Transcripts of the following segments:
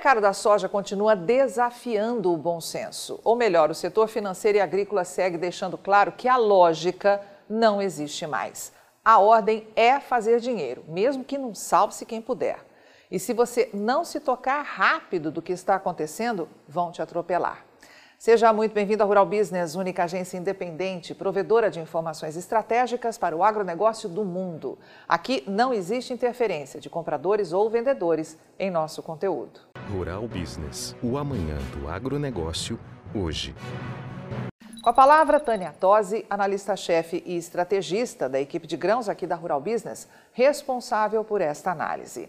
mercado da soja continua desafiando o bom senso. Ou melhor, o setor financeiro e agrícola segue deixando claro que a lógica não existe mais. A ordem é fazer dinheiro, mesmo que não salve-se quem puder. E se você não se tocar rápido do que está acontecendo, vão te atropelar. Seja muito bem-vindo à Rural Business, única agência independente, provedora de informações estratégicas para o agronegócio do mundo. Aqui não existe interferência de compradores ou vendedores em nosso conteúdo. Rural Business, o amanhã do agronegócio, hoje. Com a palavra, Tânia Tosi, analista-chefe e estrategista da equipe de grãos aqui da Rural Business, responsável por esta análise.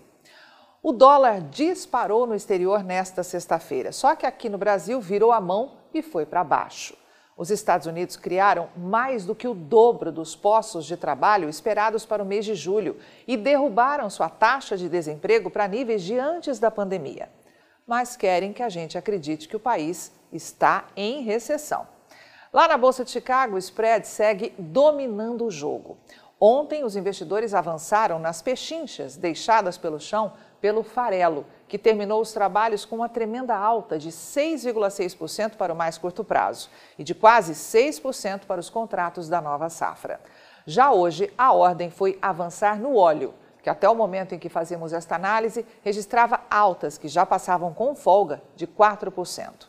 O dólar disparou no exterior nesta sexta-feira, só que aqui no Brasil virou a mão e foi para baixo. Os Estados Unidos criaram mais do que o dobro dos postos de trabalho esperados para o mês de julho e derrubaram sua taxa de desemprego para níveis de antes da pandemia. Mas querem que a gente acredite que o país está em recessão. Lá na Bolsa de Chicago, o spread segue dominando o jogo. Ontem, os investidores avançaram nas pechinchas deixadas pelo chão pelo farelo, que terminou os trabalhos com uma tremenda alta de 6,6% para o mais curto prazo e de quase 6% para os contratos da nova safra. Já hoje, a ordem foi avançar no óleo, que até o momento em que fazemos esta análise registrava altas que já passavam com folga de 4%.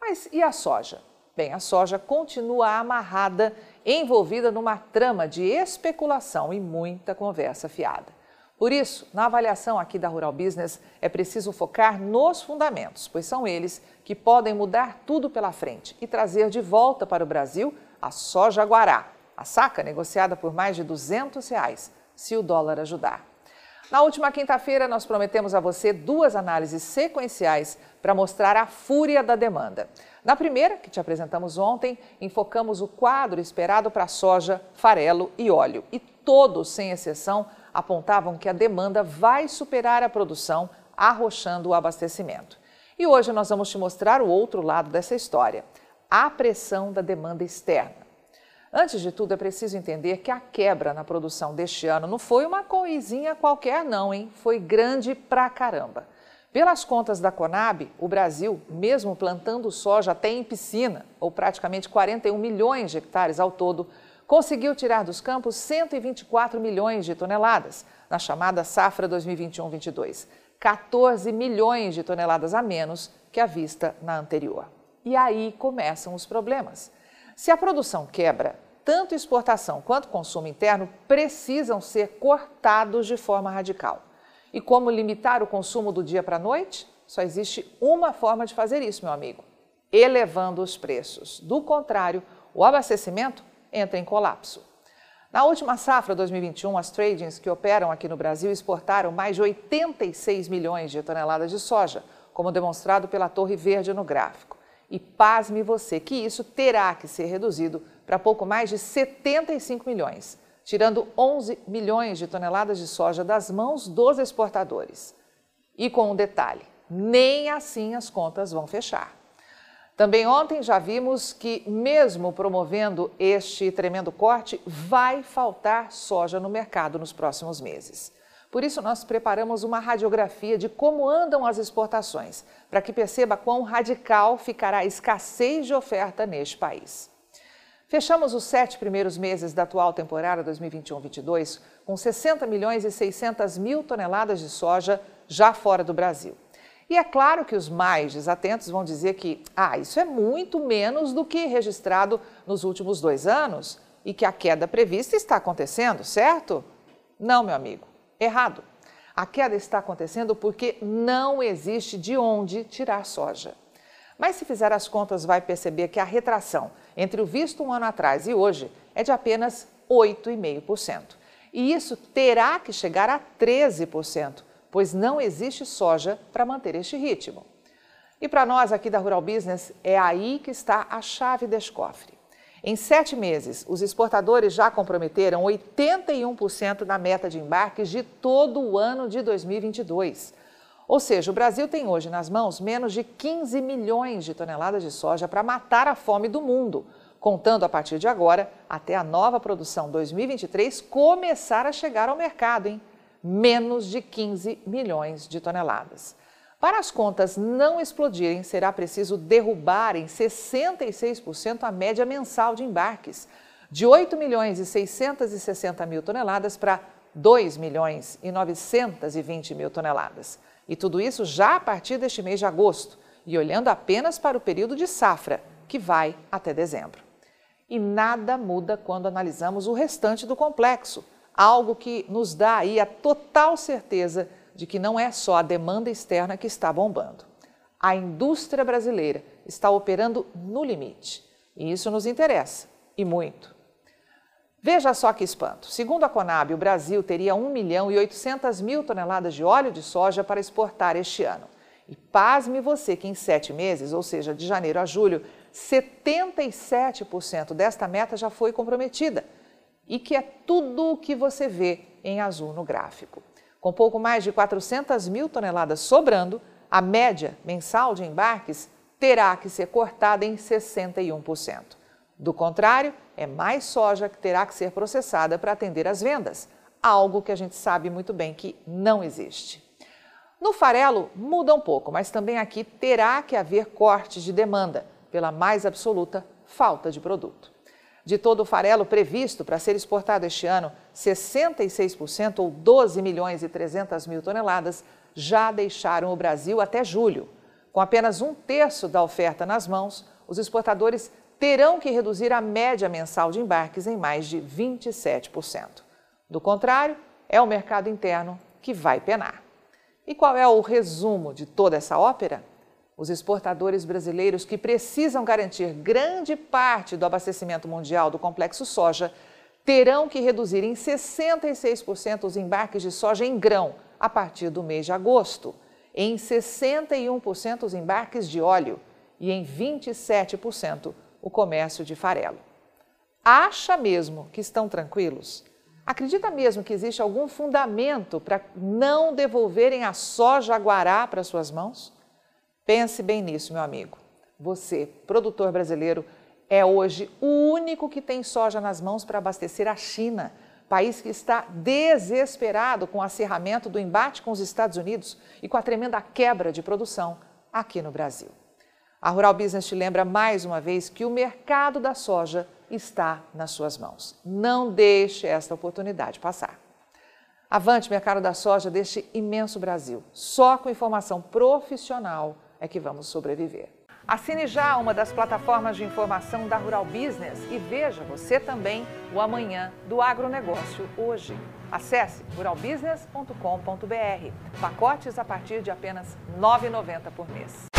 Mas e a soja? Bem, a soja continua amarrada, envolvida numa trama de especulação e muita conversa fiada. Por isso, na avaliação aqui da Rural Business, é preciso focar nos fundamentos, pois são eles que podem mudar tudo pela frente e trazer de volta para o Brasil a soja guará, a saca negociada por mais de 200 reais, se o dólar ajudar. Na última quinta-feira, nós prometemos a você duas análises sequenciais para mostrar a fúria da demanda. Na primeira, que te apresentamos ontem, enfocamos o quadro esperado para soja, farelo e óleo. E todos, sem exceção, apontavam que a demanda vai superar a produção, arrochando o abastecimento. E hoje nós vamos te mostrar o outro lado dessa história: a pressão da demanda externa. Antes de tudo, é preciso entender que a quebra na produção deste ano não foi uma coisinha qualquer, não, hein? Foi grande pra caramba. Pelas contas da Conab, o Brasil, mesmo plantando soja até em piscina, ou praticamente 41 milhões de hectares ao todo, conseguiu tirar dos campos 124 milhões de toneladas na chamada safra 2021-22, 14 milhões de toneladas a menos que a vista na anterior. E aí começam os problemas. Se a produção quebra, tanto exportação quanto consumo interno precisam ser cortados de forma radical. E como limitar o consumo do dia para a noite? Só existe uma forma de fazer isso, meu amigo: elevando os preços. Do contrário, o abastecimento entra em colapso. Na última safra 2021, as tradings que operam aqui no Brasil exportaram mais de 86 milhões de toneladas de soja, como demonstrado pela Torre Verde no gráfico. E pasme você que isso terá que ser reduzido para pouco mais de 75 milhões, tirando 11 milhões de toneladas de soja das mãos dos exportadores. E com um detalhe: nem assim as contas vão fechar. Também ontem já vimos que, mesmo promovendo este tremendo corte, vai faltar soja no mercado nos próximos meses. Por isso, nós preparamos uma radiografia de como andam as exportações, para que perceba quão radical ficará a escassez de oferta neste país. Fechamos os sete primeiros meses da atual temporada 2021-22 com 60 milhões e 600 mil toneladas de soja já fora do Brasil. E é claro que os mais desatentos vão dizer que, ah, isso é muito menos do que registrado nos últimos dois anos e que a queda prevista está acontecendo, certo? Não, meu amigo, errado. A queda está acontecendo porque não existe de onde tirar soja. Mas se fizer as contas, vai perceber que a retração entre o visto um ano atrás e hoje é de apenas 8,5%. E isso terá que chegar a 13% pois não existe soja para manter este ritmo. E para nós aqui da Rural Business, é aí que está a chave deste cofre. Em sete meses, os exportadores já comprometeram 81% da meta de embarques de todo o ano de 2022. Ou seja, o Brasil tem hoje nas mãos menos de 15 milhões de toneladas de soja para matar a fome do mundo, contando a partir de agora até a nova produção 2023 começar a chegar ao mercado, hein? Menos de 15 milhões de toneladas. Para as contas não explodirem, será preciso derrubar em 66% a média mensal de embarques, de 8 milhões e 660 mil toneladas para 2 milhões e 920 mil toneladas. E tudo isso já a partir deste mês de agosto, e olhando apenas para o período de safra, que vai até dezembro. E nada muda quando analisamos o restante do complexo, algo que nos dá aí a total certeza de que não é só a demanda externa que está bombando. A indústria brasileira está operando no limite. E isso nos interessa, e muito. Veja só que espanto. Segundo a Conab, o Brasil teria 1 milhão e 800 mil toneladas de óleo de soja para exportar este ano. E pasme você que em sete meses, ou seja, de janeiro a julho, 77% desta meta já foi comprometida. E que é tudo o que você vê em azul no gráfico. Com pouco mais de 400 mil toneladas sobrando, a média mensal de embarques terá que ser cortada em 61%. Do contrário, é mais soja que terá que ser processada para atender às vendas, algo que a gente sabe muito bem que não existe. No farelo muda um pouco, mas também aqui terá que haver cortes de demanda pela mais absoluta falta de produto. De todo o farelo previsto para ser exportado este ano, 66% ou 12 milhões e 300 mil toneladas já deixaram o Brasil até julho. Com apenas um terço da oferta nas mãos, os exportadores terão que reduzir a média mensal de embarques em mais de 27%. Do contrário, é o mercado interno que vai penar. E qual é o resumo de toda essa ópera? Os exportadores brasileiros que precisam garantir grande parte do abastecimento mundial do complexo soja terão que reduzir em 66% os embarques de soja em grão a partir do mês de agosto, em 61% os embarques de óleo e em 27% o comércio de farelo. Acha mesmo que estão tranquilos? Acredita mesmo que existe algum fundamento para não devolverem a soja Guará para suas mãos? Pense bem nisso, meu amigo. Você, produtor brasileiro, é hoje o único que tem soja nas mãos para abastecer a China, país que está desesperado com o acerramento do embate com os Estados Unidos e com a tremenda quebra de produção aqui no Brasil. A Rural Business te lembra mais uma vez que o mercado da soja está nas suas mãos. Não deixe esta oportunidade passar. Avante, mercado da soja deste imenso Brasil. Só com informação profissional é que vamos sobreviver. Assine já uma das plataformas de informação da Rural Business e veja você também o amanhã do agronegócio hoje. Acesse ruralbusiness.com.br. Pacotes a partir de apenas R$ 9,90 por mês.